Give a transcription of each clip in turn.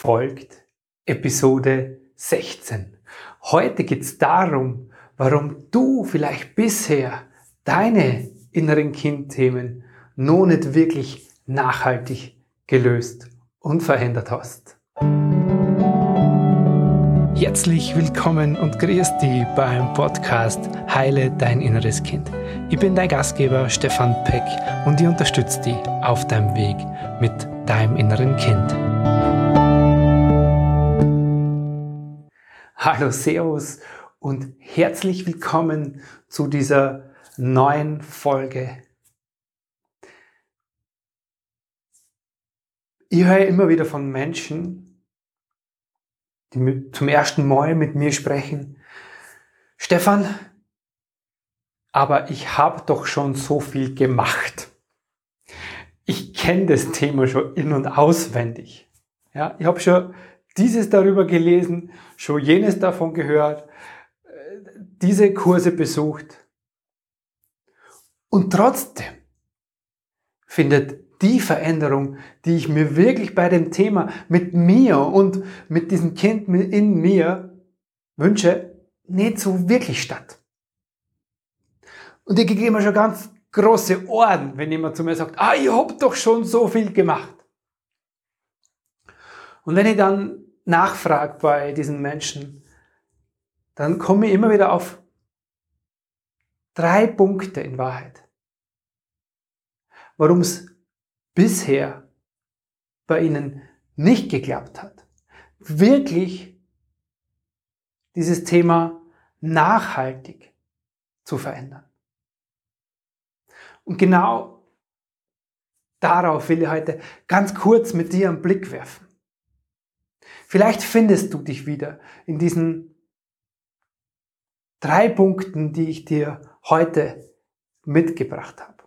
folgt Episode 16. Heute geht es darum, warum du vielleicht bisher deine inneren Kindthemen noch nicht wirklich nachhaltig gelöst und verändert hast. Herzlich willkommen und grüß dich beim Podcast Heile dein inneres Kind. Ich bin dein Gastgeber Stefan Peck und ich unterstütze dich auf deinem Weg mit deinem inneren Kind. Hallo, Servus und herzlich willkommen zu dieser neuen Folge. Ich höre immer wieder von Menschen, die zum ersten Mal mit mir sprechen, Stefan, aber ich habe doch schon so viel gemacht. Ich kenne das Thema schon in und auswendig. Ja, ich habe schon dieses darüber gelesen, schon jenes davon gehört, diese Kurse besucht. Und trotzdem findet die Veränderung, die ich mir wirklich bei dem Thema mit mir und mit diesem Kind in mir wünsche, nicht so wirklich statt. Und ich kriege immer schon ganz große Ohren, wenn jemand zu mir sagt, ah, ich hab doch schon so viel gemacht. Und wenn ich dann nachfrage bei diesen Menschen, dann komme ich immer wieder auf drei Punkte in Wahrheit, warum es bisher bei ihnen nicht geklappt hat, wirklich dieses Thema nachhaltig zu verändern. Und genau darauf will ich heute ganz kurz mit dir einen Blick werfen. Vielleicht findest du dich wieder in diesen drei Punkten, die ich dir heute mitgebracht habe.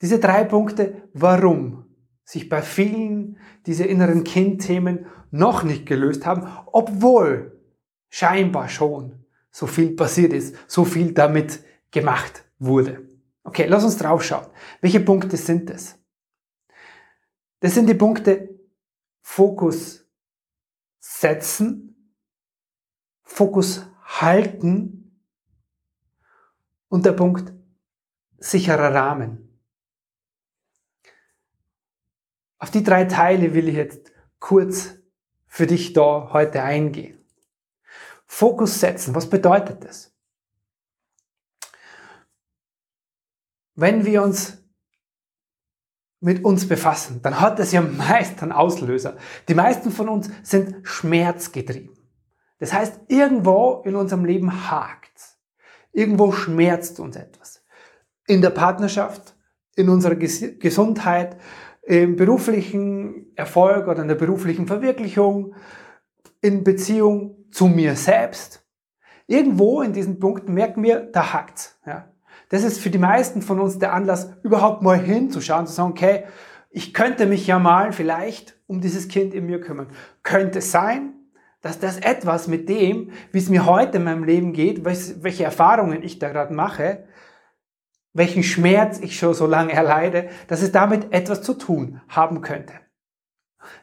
Diese drei Punkte, warum sich bei vielen diese inneren Kindthemen noch nicht gelöst haben, obwohl scheinbar schon so viel passiert ist, so viel damit gemacht wurde. Okay, lass uns drauf schauen. Welche Punkte sind es? Das sind die Punkte Fokus setzen, Fokus halten und der Punkt sicherer Rahmen. Auf die drei Teile will ich jetzt kurz für dich da heute eingehen. Fokus setzen, was bedeutet das? wenn wir uns mit uns befassen, dann hat es ja meist einen Auslöser. Die meisten von uns sind schmerzgetrieben. Das heißt, irgendwo in unserem Leben hakt. Irgendwo schmerzt uns etwas. In der Partnerschaft, in unserer Gesundheit, im beruflichen Erfolg oder in der beruflichen Verwirklichung, in Beziehung zu mir selbst. Irgendwo in diesen Punkten merken wir, da hakt. Ja. Das ist für die meisten von uns der Anlass, überhaupt mal hinzuschauen, zu sagen, okay, ich könnte mich ja mal vielleicht um dieses Kind in mir kümmern. Könnte sein, dass das etwas mit dem, wie es mir heute in meinem Leben geht, welche Erfahrungen ich da gerade mache, welchen Schmerz ich schon so lange erleide, dass es damit etwas zu tun haben könnte.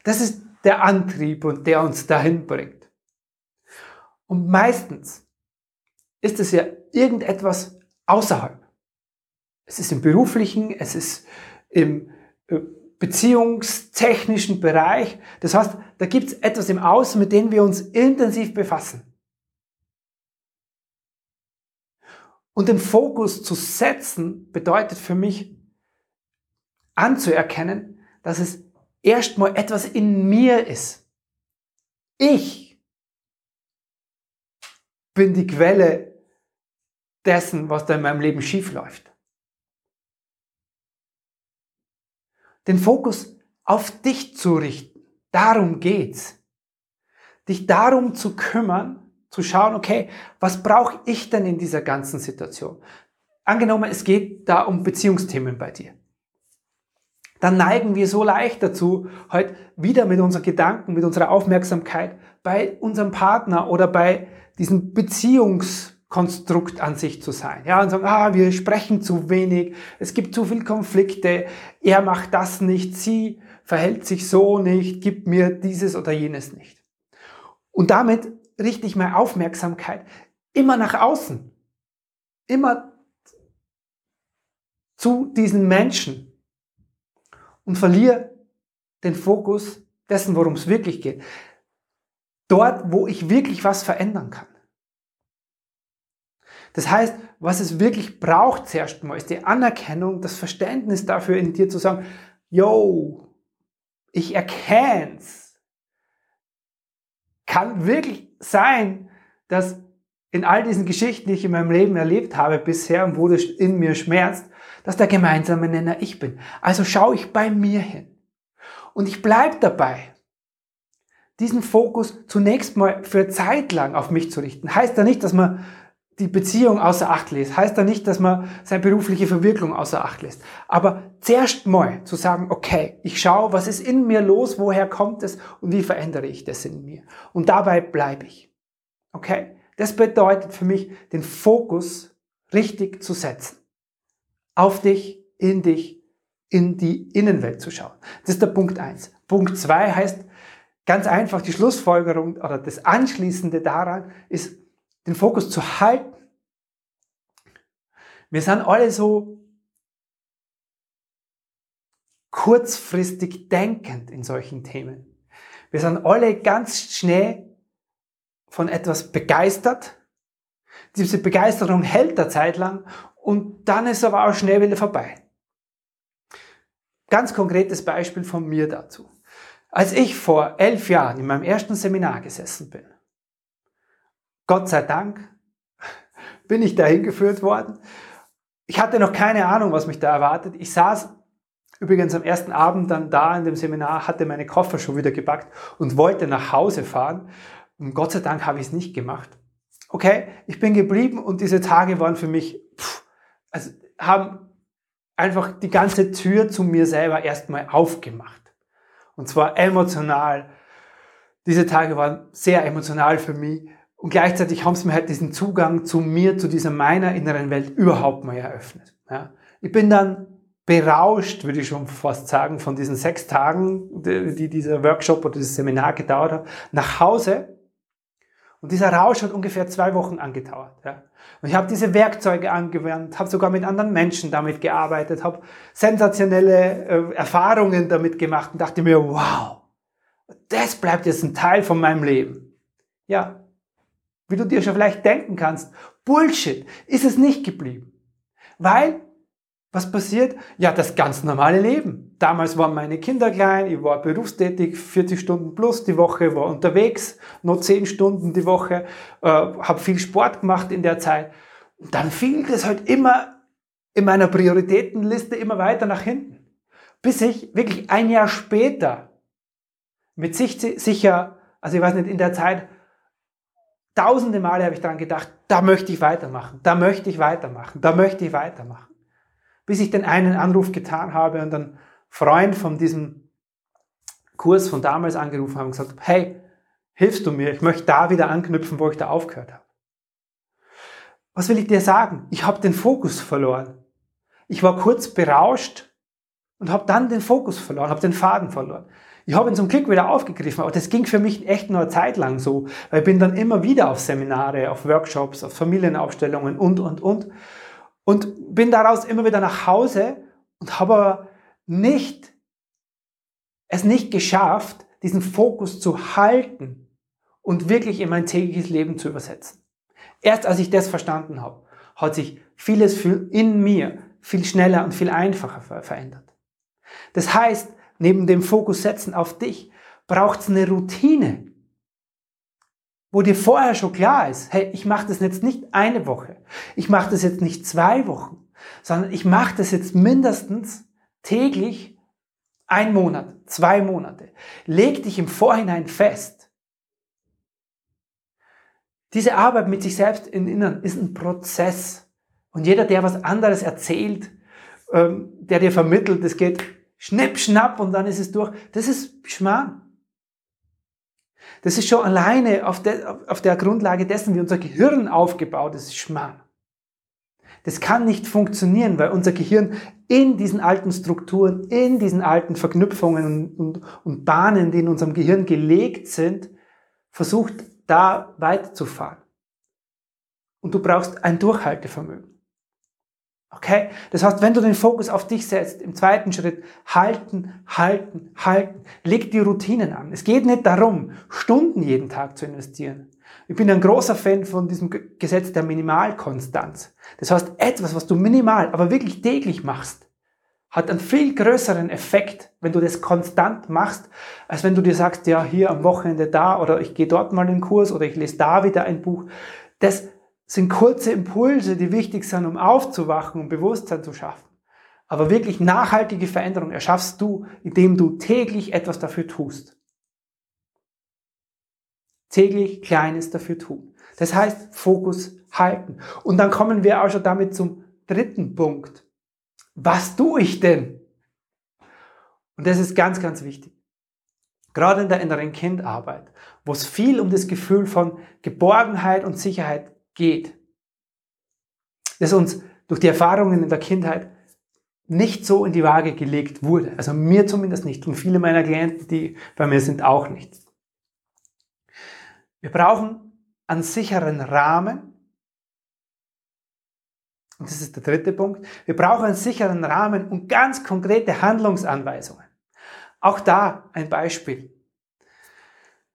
Das ist der Antrieb und der uns dahin bringt. Und meistens ist es ja irgendetwas außerhalb. Es ist im beruflichen, es ist im äh, beziehungstechnischen Bereich. Das heißt, da gibt es etwas im Außen, mit dem wir uns intensiv befassen. Und den Fokus zu setzen bedeutet für mich anzuerkennen, dass es erstmal etwas in mir ist. Ich bin die Quelle dessen, was da in meinem Leben schief läuft. Den Fokus auf dich zu richten. Darum geht's. Dich darum zu kümmern, zu schauen, okay, was brauche ich denn in dieser ganzen Situation? Angenommen, es geht da um Beziehungsthemen bei dir. Dann neigen wir so leicht dazu, heute wieder mit unseren Gedanken, mit unserer Aufmerksamkeit bei unserem Partner oder bei diesen Beziehungs Konstrukt an sich zu sein. Ja, und sagen, ah, wir sprechen zu wenig, es gibt zu viele Konflikte, er macht das nicht, sie verhält sich so nicht, gibt mir dieses oder jenes nicht. Und damit richte ich meine Aufmerksamkeit immer nach außen. Immer zu diesen Menschen und verliere den Fokus dessen, worum es wirklich geht. Dort, wo ich wirklich was verändern kann. Das heißt, was es wirklich braucht zuerst mal, ist die Anerkennung, das Verständnis dafür in dir zu sagen, yo, ich erkenn's. Kann wirklich sein, dass in all diesen Geschichten, die ich in meinem Leben erlebt habe bisher und wo das in mir schmerzt, dass der gemeinsame Nenner ich bin. Also schaue ich bei mir hin. Und ich bleibe dabei, diesen Fokus zunächst mal für Zeit lang auf mich zu richten. Heißt ja nicht, dass man die Beziehung außer Acht lässt. Heißt ja nicht, dass man seine berufliche Verwirklichung außer Acht lässt. Aber zuerst mal zu sagen, okay, ich schaue, was ist in mir los, woher kommt es und wie verändere ich das in mir. Und dabei bleibe ich. Okay? Das bedeutet für mich, den Fokus richtig zu setzen. Auf dich, in dich, in die Innenwelt zu schauen. Das ist der Punkt eins. Punkt zwei heißt ganz einfach die Schlussfolgerung oder das Anschließende daran ist, den Fokus zu halten. Wir sind alle so kurzfristig denkend in solchen Themen. Wir sind alle ganz schnell von etwas begeistert. Diese Begeisterung hält eine Zeit lang und dann ist aber auch schnell wieder vorbei. Ganz konkretes Beispiel von mir dazu. Als ich vor elf Jahren in meinem ersten Seminar gesessen bin, Gott sei Dank bin ich dahin geführt worden. Ich hatte noch keine Ahnung, was mich da erwartet. Ich saß übrigens am ersten Abend dann da in dem Seminar, hatte meine Koffer schon wieder gepackt und wollte nach Hause fahren. Und Gott sei Dank habe ich es nicht gemacht. Okay, ich bin geblieben und diese Tage waren für mich, pff, also haben einfach die ganze Tür zu mir selber erstmal aufgemacht. Und zwar emotional. Diese Tage waren sehr emotional für mich. Und gleichzeitig haben sie mir halt diesen Zugang zu mir, zu dieser meiner inneren Welt überhaupt mal eröffnet. Ja. Ich bin dann berauscht, würde ich schon fast sagen, von diesen sechs Tagen, die dieser Workshop oder dieses Seminar gedauert hat, nach Hause. Und dieser Rausch hat ungefähr zwei Wochen angedauert. Ja. Und ich habe diese Werkzeuge angewandt, habe sogar mit anderen Menschen damit gearbeitet, habe sensationelle äh, Erfahrungen damit gemacht und dachte mir, wow, das bleibt jetzt ein Teil von meinem Leben. Ja, wie du dir schon vielleicht denken kannst, Bullshit ist es nicht geblieben. Weil, was passiert? Ja, das ganz normale Leben. Damals waren meine Kinder klein, ich war berufstätig, 40 Stunden plus die Woche, war unterwegs, nur 10 Stunden die Woche, äh, habe viel Sport gemacht in der Zeit. Und dann fiel das halt immer in meiner Prioritätenliste immer weiter nach hinten. Bis ich wirklich ein Jahr später mit sich sicher, also ich weiß nicht, in der Zeit tausende Male habe ich daran gedacht, da möchte ich weitermachen, da möchte ich weitermachen, da möchte ich weitermachen. Bis ich den einen Anruf getan habe und einen Freund von diesem Kurs von damals angerufen habe und gesagt habe, hey, hilfst du mir? Ich möchte da wieder anknüpfen, wo ich da aufgehört habe. Was will ich dir sagen? Ich habe den Fokus verloren. Ich war kurz berauscht und habe dann den Fokus verloren, habe den Faden verloren. Ich habe ihn zum Glück wieder aufgegriffen, aber das ging für mich echt nur eine Zeit lang so, weil ich bin dann immer wieder auf Seminare, auf Workshops, auf Familienaufstellungen und, und, und. Und bin daraus immer wieder nach Hause und habe nicht, es nicht geschafft, diesen Fokus zu halten und wirklich in mein tägliches Leben zu übersetzen. Erst als ich das verstanden habe, hat sich vieles in mir viel schneller und viel einfacher verändert. Das heißt, neben dem Fokus setzen auf dich, braucht es eine Routine, wo dir vorher schon klar ist, hey, ich mache das jetzt nicht eine Woche, ich mache das jetzt nicht zwei Wochen, sondern ich mache das jetzt mindestens täglich ein Monat, zwei Monate. Leg dich im Vorhinein fest. Diese Arbeit mit sich selbst im Inneren ist ein Prozess. Und jeder, der was anderes erzählt, ähm, der dir vermittelt, es geht schnipp, schnapp und dann ist es durch. Das ist Schmarrn. Das ist schon alleine auf der, auf der Grundlage dessen, wie unser Gehirn aufgebaut ist, Schmarrn. Das kann nicht funktionieren, weil unser Gehirn in diesen alten Strukturen, in diesen alten Verknüpfungen und, und, und Bahnen, die in unserem Gehirn gelegt sind, versucht, da weiterzufahren. Und du brauchst ein Durchhaltevermögen. Okay? Das heißt, wenn du den Fokus auf dich setzt, im zweiten Schritt, halten, halten, halten, leg die Routinen an. Es geht nicht darum, Stunden jeden Tag zu investieren. Ich bin ein großer Fan von diesem Gesetz der Minimalkonstanz. Das heißt, etwas, was du minimal, aber wirklich täglich machst, hat einen viel größeren Effekt, wenn du das konstant machst, als wenn du dir sagst, ja, hier am Wochenende da oder ich gehe dort mal einen Kurs oder ich lese da wieder ein Buch. Das sind kurze Impulse, die wichtig sind, um aufzuwachen und Bewusstsein zu schaffen. Aber wirklich nachhaltige Veränderung erschaffst du, indem du täglich etwas dafür tust. Täglich Kleines dafür tun. Das heißt, Fokus halten. Und dann kommen wir auch schon damit zum dritten Punkt. Was tue ich denn? Und das ist ganz, ganz wichtig. Gerade in der inneren Kindarbeit, wo es viel um das Gefühl von Geborgenheit und Sicherheit geht, das uns durch die Erfahrungen in der Kindheit nicht so in die Waage gelegt wurde. Also mir zumindest nicht und viele meiner Klienten, die bei mir sind, auch nicht. Wir brauchen einen sicheren Rahmen. Und das ist der dritte Punkt. Wir brauchen einen sicheren Rahmen und ganz konkrete Handlungsanweisungen. Auch da ein Beispiel.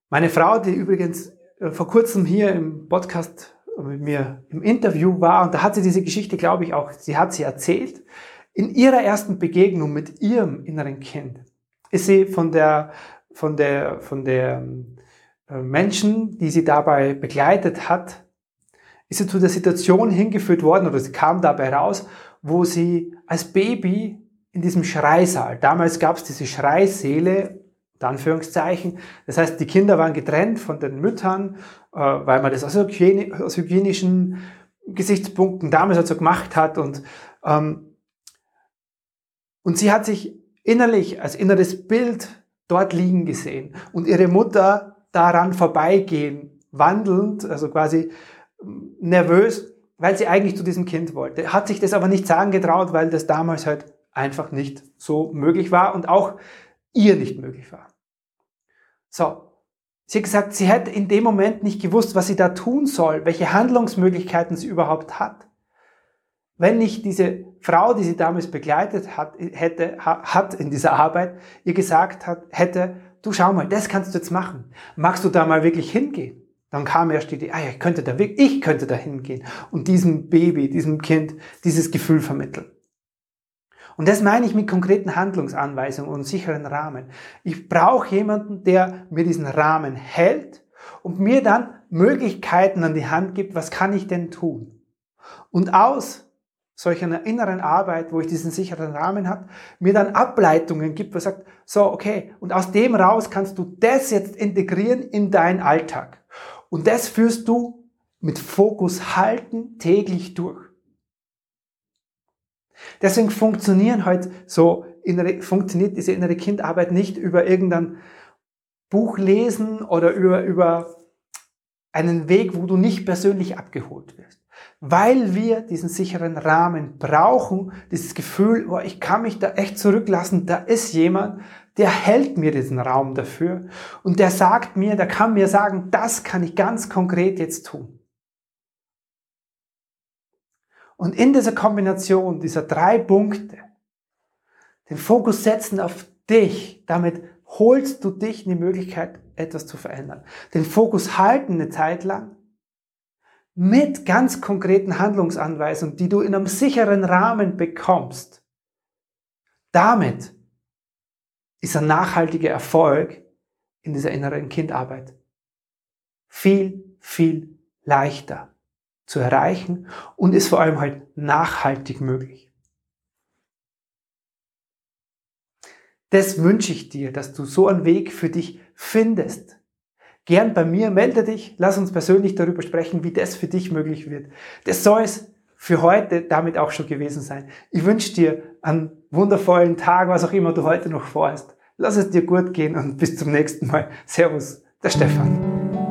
Meine Frau, die übrigens äh, vor kurzem hier im Podcast mit mir im Interview war, und da hat sie diese Geschichte, glaube ich, auch, sie hat sie erzählt, in ihrer ersten Begegnung mit ihrem inneren Kind ist sie von der, von der, von der äh, Menschen, die sie dabei begleitet hat, ist sie zu der Situation hingeführt worden, oder sie kam dabei raus, wo sie als Baby in diesem Schreisaal, damals gab es diese Schreisäle, Anführungszeichen. Das heißt, die Kinder waren getrennt von den Müttern, äh, weil man das aus, hygienischen Gesichtspunkten damals halt so gemacht hat. Und, ähm, und sie hat sich innerlich als inneres Bild dort liegen gesehen und ihre Mutter daran vorbeigehen, wandelnd, also quasi ähm, nervös, weil sie eigentlich zu diesem Kind wollte. Hat sich das aber nicht sagen getraut, weil das damals halt einfach nicht so möglich war und auch ihr nicht möglich war. So, sie hat gesagt, sie hätte in dem Moment nicht gewusst, was sie da tun soll, welche Handlungsmöglichkeiten sie überhaupt hat. Wenn nicht diese Frau, die sie damals begleitet hat, hätte, hat in dieser Arbeit, ihr gesagt hat, hätte, du schau mal, das kannst du jetzt machen. Magst du da mal wirklich hingehen? Dann kam erst die Idee, ah, ich könnte da, ich könnte da hingehen und diesem Baby, diesem Kind dieses Gefühl vermitteln. Und das meine ich mit konkreten Handlungsanweisungen und sicheren Rahmen. Ich brauche jemanden, der mir diesen Rahmen hält und mir dann Möglichkeiten an die Hand gibt, was kann ich denn tun? Und aus solch einer inneren Arbeit, wo ich diesen sicheren Rahmen habe, mir dann Ableitungen gibt, wo sagt, so, okay, und aus dem raus kannst du das jetzt integrieren in deinen Alltag. Und das führst du mit Fokus halten täglich durch. Deswegen funktionieren heute so innere, funktioniert diese innere Kindarbeit nicht über irgendein Buch lesen oder über, über einen Weg, wo du nicht persönlich abgeholt wirst. Weil wir diesen sicheren Rahmen brauchen, dieses Gefühl, oh, ich kann mich da echt zurücklassen, da ist jemand, der hält mir diesen Raum dafür und der sagt mir, der kann mir sagen, das kann ich ganz konkret jetzt tun. Und in dieser Kombination dieser drei Punkte, den Fokus setzen auf dich, damit holst du dich in die Möglichkeit, etwas zu verändern. Den Fokus halten eine Zeit lang mit ganz konkreten Handlungsanweisungen, die du in einem sicheren Rahmen bekommst. Damit ist ein nachhaltiger Erfolg in dieser inneren Kindarbeit viel, viel leichter zu erreichen und ist vor allem halt nachhaltig möglich. Das wünsche ich dir, dass du so einen Weg für dich findest. Gern bei mir, melde dich, lass uns persönlich darüber sprechen, wie das für dich möglich wird. Das soll es für heute damit auch schon gewesen sein. Ich wünsche dir einen wundervollen Tag, was auch immer du heute noch vorhast. Lass es dir gut gehen und bis zum nächsten Mal. Servus, der Stefan.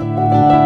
Música